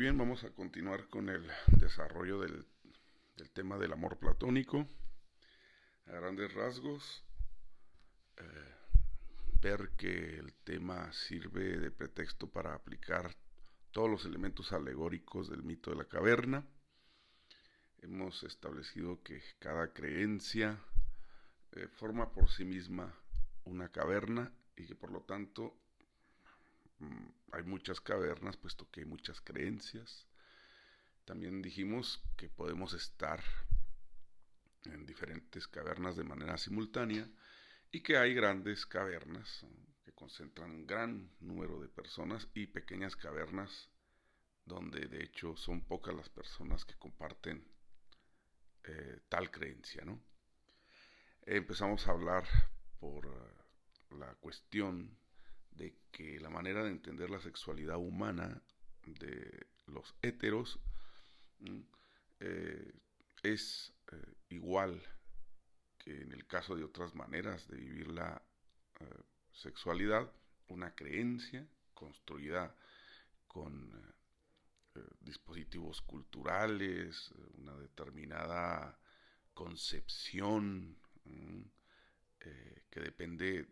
bien, vamos a continuar con el desarrollo del, tema del amor platónico. A grandes rasgos, eh, ver que el tema sirve de pretexto para aplicar todos los elementos alegóricos del mito de la caverna. Hemos establecido que cada creencia eh, forma por sí misma una caverna y que por lo tanto hay muchas cavernas, puesto que hay muchas creencias. También dijimos que podemos estar en diferentes cavernas de manera simultánea y que hay grandes cavernas que concentran un gran número de personas y pequeñas cavernas donde de hecho son pocas las personas que comparten eh, tal creencia, ¿no? Empezamos a hablar por eh, la cuestión de que manera de entender la sexualidad humana de los héteros mm, eh, es eh, igual que en el caso de otras maneras de vivir la eh, sexualidad, una creencia construida con dispositivos culturales, una determinada concepción que depende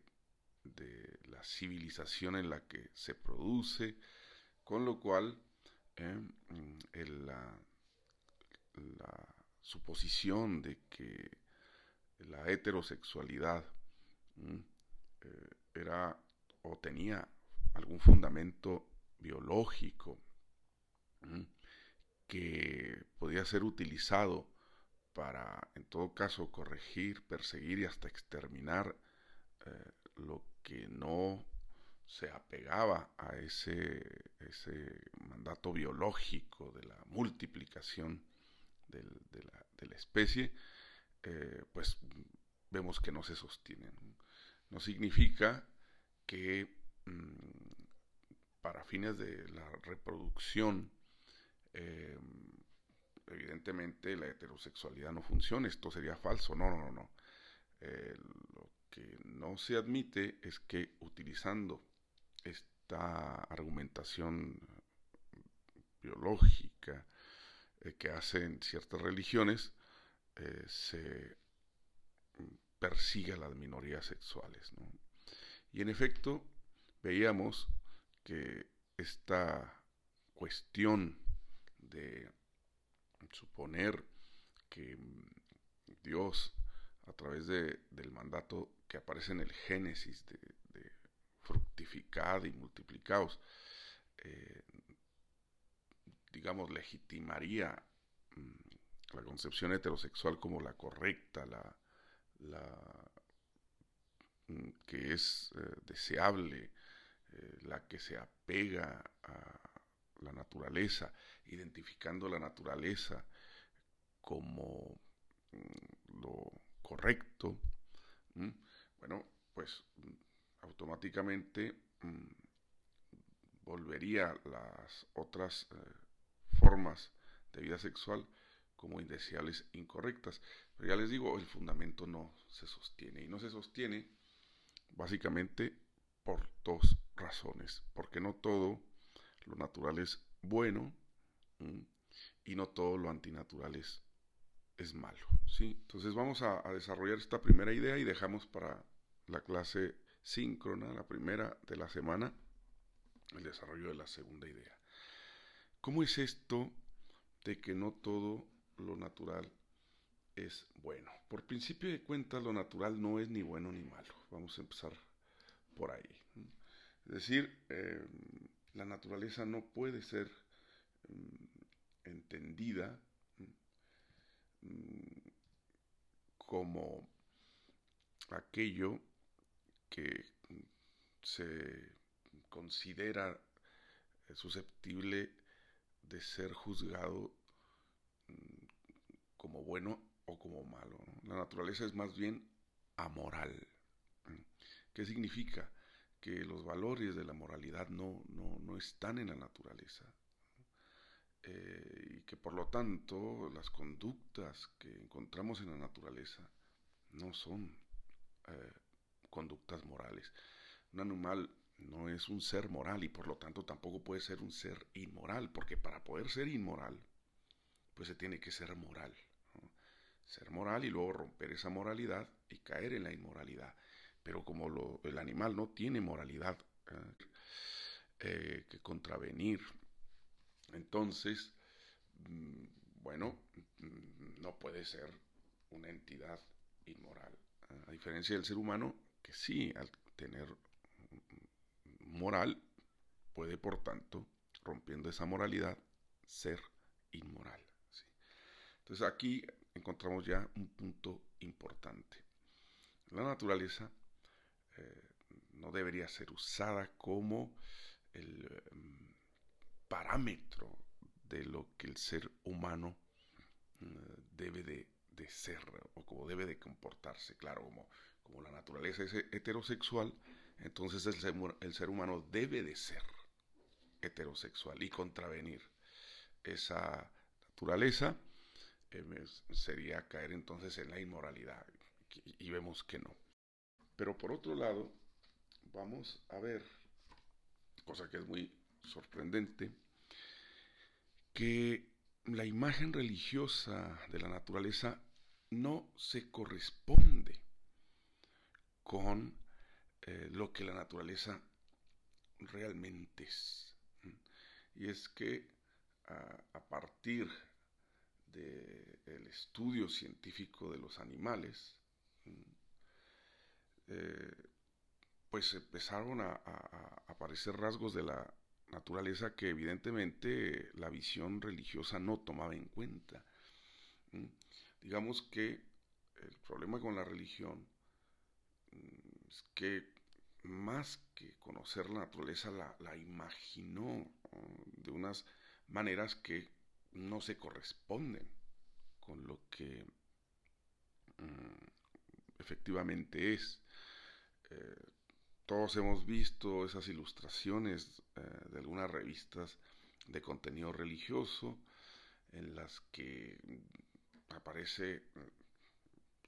de la civilización en la que se produce, con lo cual eh, la, suposición de que la heterosexualidad mm, eh, era o tenía algún fundamento biológico mm, que podía ser utilizado para, en todo caso, corregir, perseguir y hasta exterminar eh, lo que no se apegaba a ese, ese mandato biológico de la multiplicación de, la, especie, eh, pues vemos que no se sostienen. No significa que mm, para fines de la reproducción, eh, evidentemente la heterosexualidad no funciona, esto sería falso, no, no, no, no. Eh, que no se admite es que utilizando esta argumentación biológica eh, que hacen ciertas religiones, eh, se persigue a las minorías sexuales. Y en efecto, veíamos que esta cuestión de suponer que Dios a través de, del mandato que aparece en el Génesis de, de y multiplicados, eh, digamos, legitimaría mm, la concepción heterosexual como la correcta, la, la mm, que es eh, deseable, eh, la que se apega a la naturaleza, identificando la naturaleza como mm, lo correcto, bueno, pues automáticamente mm, volvería las otras eh, formas de vida sexual como indeseables incorrectas. Pero ya les digo, el fundamento no se sostiene. Y no se sostiene básicamente por dos razones. Porque no todo lo natural es bueno y no todo lo antinatural es es malo. ¿sí? Entonces vamos a, desarrollar esta primera idea y dejamos para la clase síncrona, la primera de la semana, el desarrollo de la segunda idea. ¿Cómo es esto de que no todo lo natural es bueno? Por principio de cuentas, lo natural no es ni bueno ni malo. Vamos a empezar por ahí. Es decir, eh, la naturaleza no puede ser mm, entendida Mm, como aquello que se considera susceptible de ser juzgado mm, como bueno o como malo. La naturaleza es más bien amoral. ¿Qué significa? Que los valores de la moralidad no, no, no están en la naturaleza. Eh, y que por lo tanto las conductas que encontramos en la naturaleza no son eh, conductas morales. Un animal no es un ser moral y por lo tanto tampoco puede ser un ser inmoral, porque para poder ser inmoral, pues se tiene que ser moral. Ser moral y luego romper esa moralidad y caer en la inmoralidad. Pero como el animal no tiene moralidad eh, que contravenir, entonces, mm, bueno, mm, no puede ser una entidad inmoral. A diferencia del ser humano, que sí, al tener moral, puede por tanto, rompiendo esa moralidad, ser inmoral. Entonces aquí encontramos ya un punto importante. La naturaleza eh, no debería ser usada como el mm, parámetro de lo que el ser humano mm, debe de, ser o como debe de comportarse. Claro, como, como la naturaleza es heterosexual, entonces el ser, humano debe de ser heterosexual y contravenir esa naturaleza eh, sería caer entonces en la inmoralidad y vemos que no. Pero por otro lado, vamos a ver, cosa que es muy sorprendente, que la imagen religiosa de la naturaleza no se corresponde con eh, lo que la naturaleza realmente es. Y es que a, partir del estudio científico de los animales, eh, pues empezaron a, aparecer rasgos de la naturaleza que evidentemente la visión religiosa no tomaba en cuenta. Digamos que el problema con la religión que más que conocer la naturaleza la, imaginó de unas maneras que no se corresponden con lo que mm, efectivamente es. Eh, todos hemos visto esas ilustraciones eh, de algunas revistas de contenido religioso en las que aparece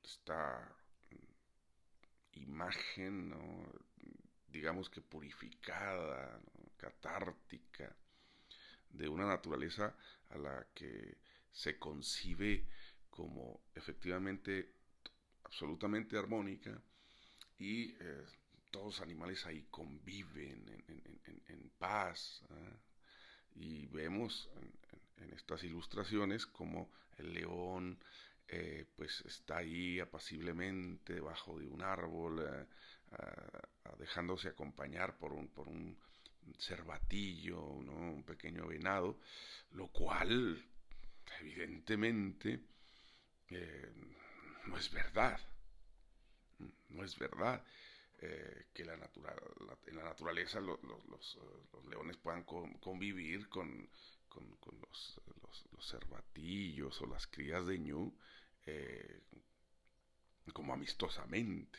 esta imagen, digamos que purificada, catártica, de una naturaleza a la que se concibe como efectivamente absolutamente armónica y eh, todos los animales ahí conviven en, paz. ¿ah? Y vemos en, estas ilustraciones como el león eh, pues está ahí apaciblemente debajo de un árbol, eh, dejándose acompañar por un, por un cervatillo, un pequeño venado, lo cual evidentemente no es verdad. No es verdad. Eh, que la en la naturaleza los, leones puedan convivir con, los, cervatillos o las crías de ñu eh, como amistosamente.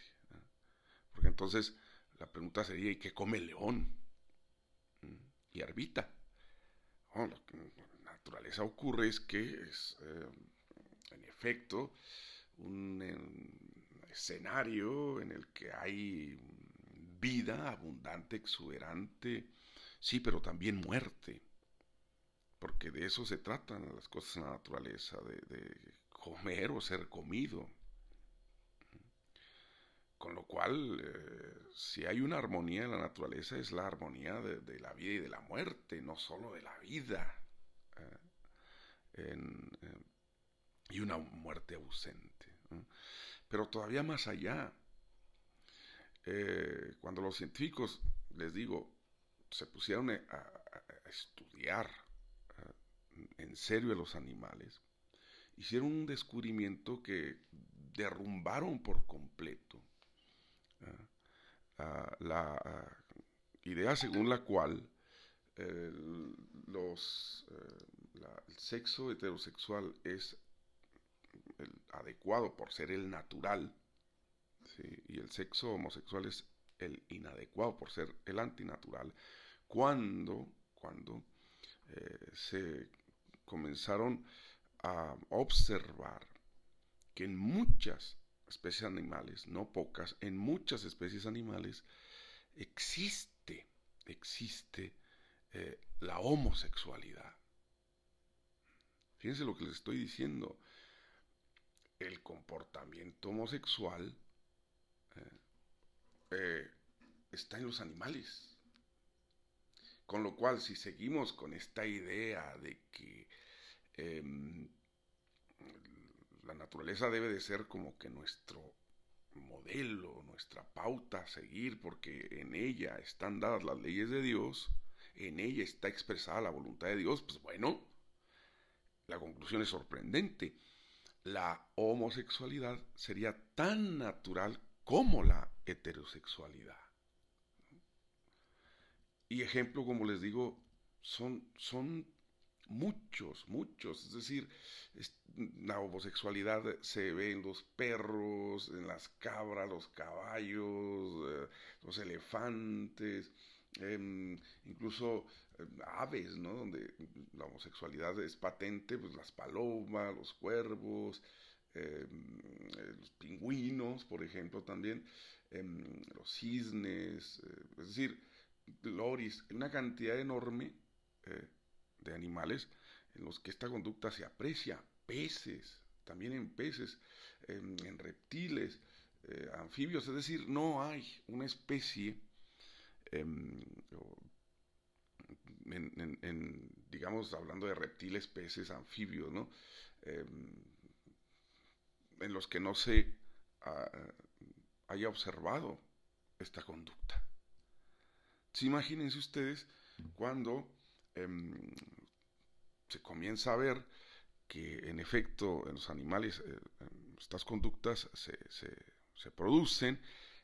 Porque entonces la pregunta sería, ¿y qué come el león? ¿Mm? Y arbita. lo que en la naturaleza ocurre es que es, eh, en efecto, un escenario en el que hay vida abundante, exuberante, sí, pero también muerte, porque de eso se tratan las cosas en la naturaleza, de, comer o ser comido. Con lo cual, eh, si hay una armonía en la naturaleza, es la armonía de, la vida y de la muerte, no solo de la vida. Eh, y una muerte ausente. Pero todavía más allá, eh, cuando los científicos, les digo, se pusieron a, estudiar en serio a los animales, hicieron un descubrimiento que derrumbaron por completo la idea según la cual los, eh, el sexo heterosexual es el adecuado por ser el natural, y el sexo homosexual es el inadecuado por ser el antinatural, cuando, cuando eh, se comenzaron a observar que en muchas especies animales, no pocas, en muchas especies animales, existe, existe eh, la homosexualidad. Fíjense lo que les estoy diciendo. El comportamiento homosexual eh, eh, está en los animales. Con lo cual, si seguimos con esta idea de que em, la naturaleza debe de ser como que nuestro modelo, nuestra pauta a seguir, porque en ella están dadas las leyes de Dios, en ella está expresada la voluntad de Dios, pues bueno, la conclusión es sorprendente. La homosexualidad sería tan natural como la heterosexualidad. Y ejemplo, como les digo, son, son muchos, muchos. Es decir, la homosexualidad se ve en los perros, en las cabras, los caballos, eh, los elefantes, em, incluso eh, aves, ¿no? Donde la homosexualidad es patente, pues las palomas, los cuervos, em, eh, los pingüinos, por ejemplo, también, em, los cisnes, es decir, loris, una cantidad enorme de animales en los que esta conducta se aprecia, peces, también en peces, en, reptiles, eh, anfibios, es decir, no hay una especie, em, en, digamos, hablando de reptiles, peces, anfibios, ¿no? Em, en los que no se ah, haya observado esta conducta. Imagínense ustedes cuando Em, se comienza a ver que en efecto en los animales eh, estas conductas se, se, producen,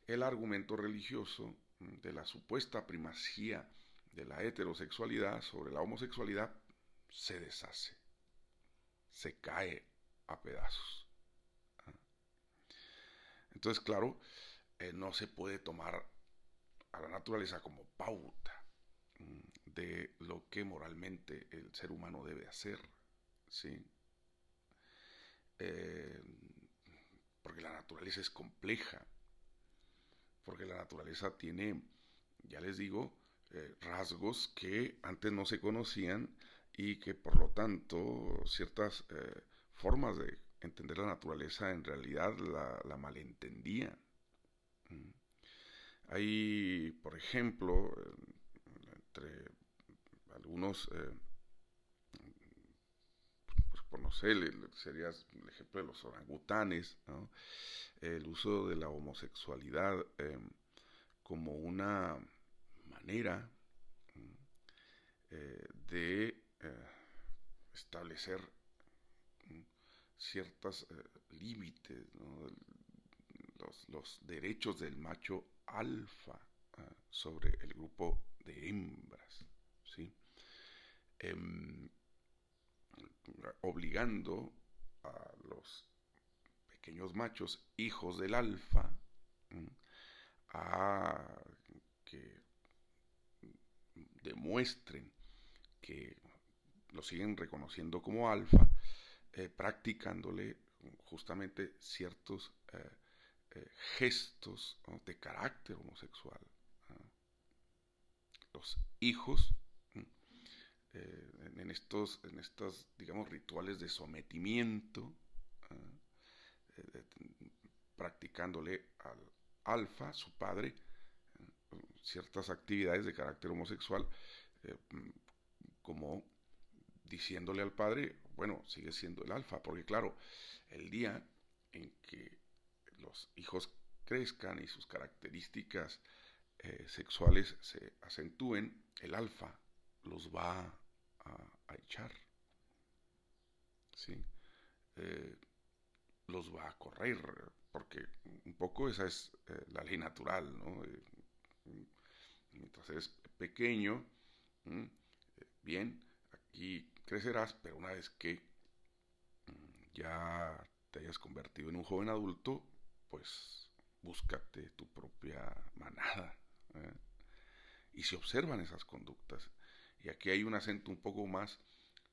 el argumento religioso de la supuesta primacía de la heterosexualidad sobre la homosexualidad se deshace, se cae a pedazos. ¿ah? Entonces, claro, eh, no se puede tomar a la naturaleza como pauta de lo que moralmente el ser humano debe hacer, ¿sí? Eh, porque la naturaleza es compleja, porque la naturaleza tiene, ya les digo, eh, rasgos que antes no se conocían y que por lo tanto ciertas eh, formas de entender la naturaleza en realidad la, la malentendían. Mm. Hay, por ejemplo, entre algunos, eh, pues, por no sé, sería el ejemplo de los orangutanes, el uso de la homosexualidad em, como una manera eh, de eh, establecer ciertos límites, los, los, derechos del macho alfa sobre el grupo de hembras. ¿sí? Em, obligando a los pequeños machos, hijos del alfa, a que demuestren que lo siguen reconociendo como alfa, eh, practicándole justamente ciertos eh, eh, gestos de carácter homosexual. Los hijos eh, en, estos, en estos, digamos, rituales de sometimiento, ¿ah? eh, practicándole al alfa, su padre, ciertas actividades de carácter homosexual, eh, como diciéndole al padre, bueno, sigue siendo el alfa, porque claro, el día en que los hijos crezcan y sus características sexuales se acentúen, el alfa los va a, echar. ¿sí? Eh, los va a correr, porque un poco esa es eh, la ley natural, ¿no? Eh, mientras eres pequeño, bien, aquí crecerás, pero una vez que mm, ya te hayas convertido en un joven adulto, pues búscate tu propia manada. Y se observan esas conductas y aquí hay un acento un poco más,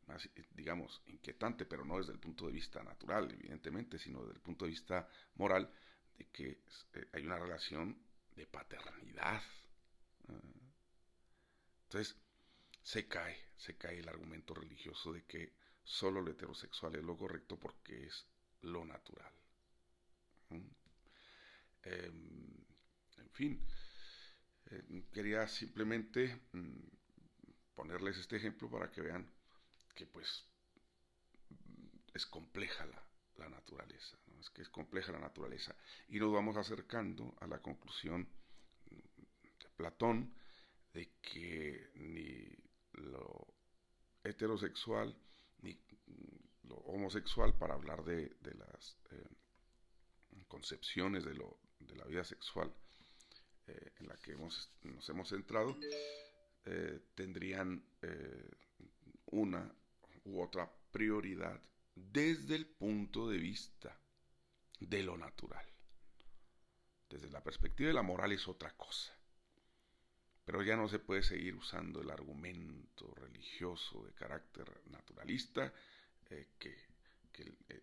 más, digamos, inquietante, pero no desde el punto de vista natural, evidentemente, sino desde el punto de vista moral, de que eh, hay una relación de paternidad Entonces, se cae, se cae el argumento religioso de que solo lo heterosexual es lo correcto porque es lo natural. Em, en fin, eh, quería simplemente mm, ponerles este ejemplo para que vean que pues es compleja la, naturaleza, es que es compleja la naturaleza. Y nos vamos acercando a la conclusión de Platón de que ni lo heterosexual ni lo homosexual, para hablar de, las eh, concepciones de, lo, de la vida sexual eh, en la que hemos, nos hemos centrado, eh, tendrían una u otra prioridad desde el punto de vista de lo natural. Desde la perspectiva de la moral es otra cosa. Pero ya no se puede seguir usando el argumento religioso de carácter naturalista eh, que, eh,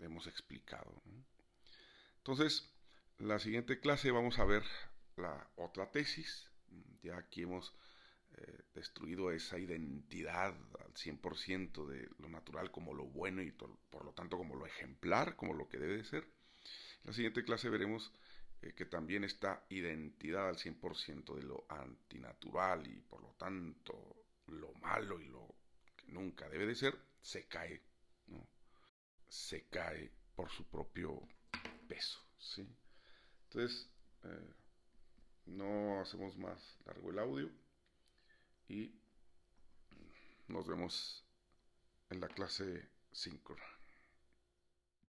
hemos explicado. Entonces, la siguiente clase vamos a ver la otra tesis. Ya aquí hemos eh, destruido esa identidad al 100% de lo natural como lo bueno y por lo tanto como lo ejemplar, como lo que debe de ser. En la siguiente clase veremos eh, que también esta identidad al 100% de lo antinatural y por lo tanto lo malo y lo que nunca debe de ser, se cae, ¿no? Se cae por su propio peso, ¿sí? Entonces, eh, no hacemos más largo el audio y nos vemos en la clase 5.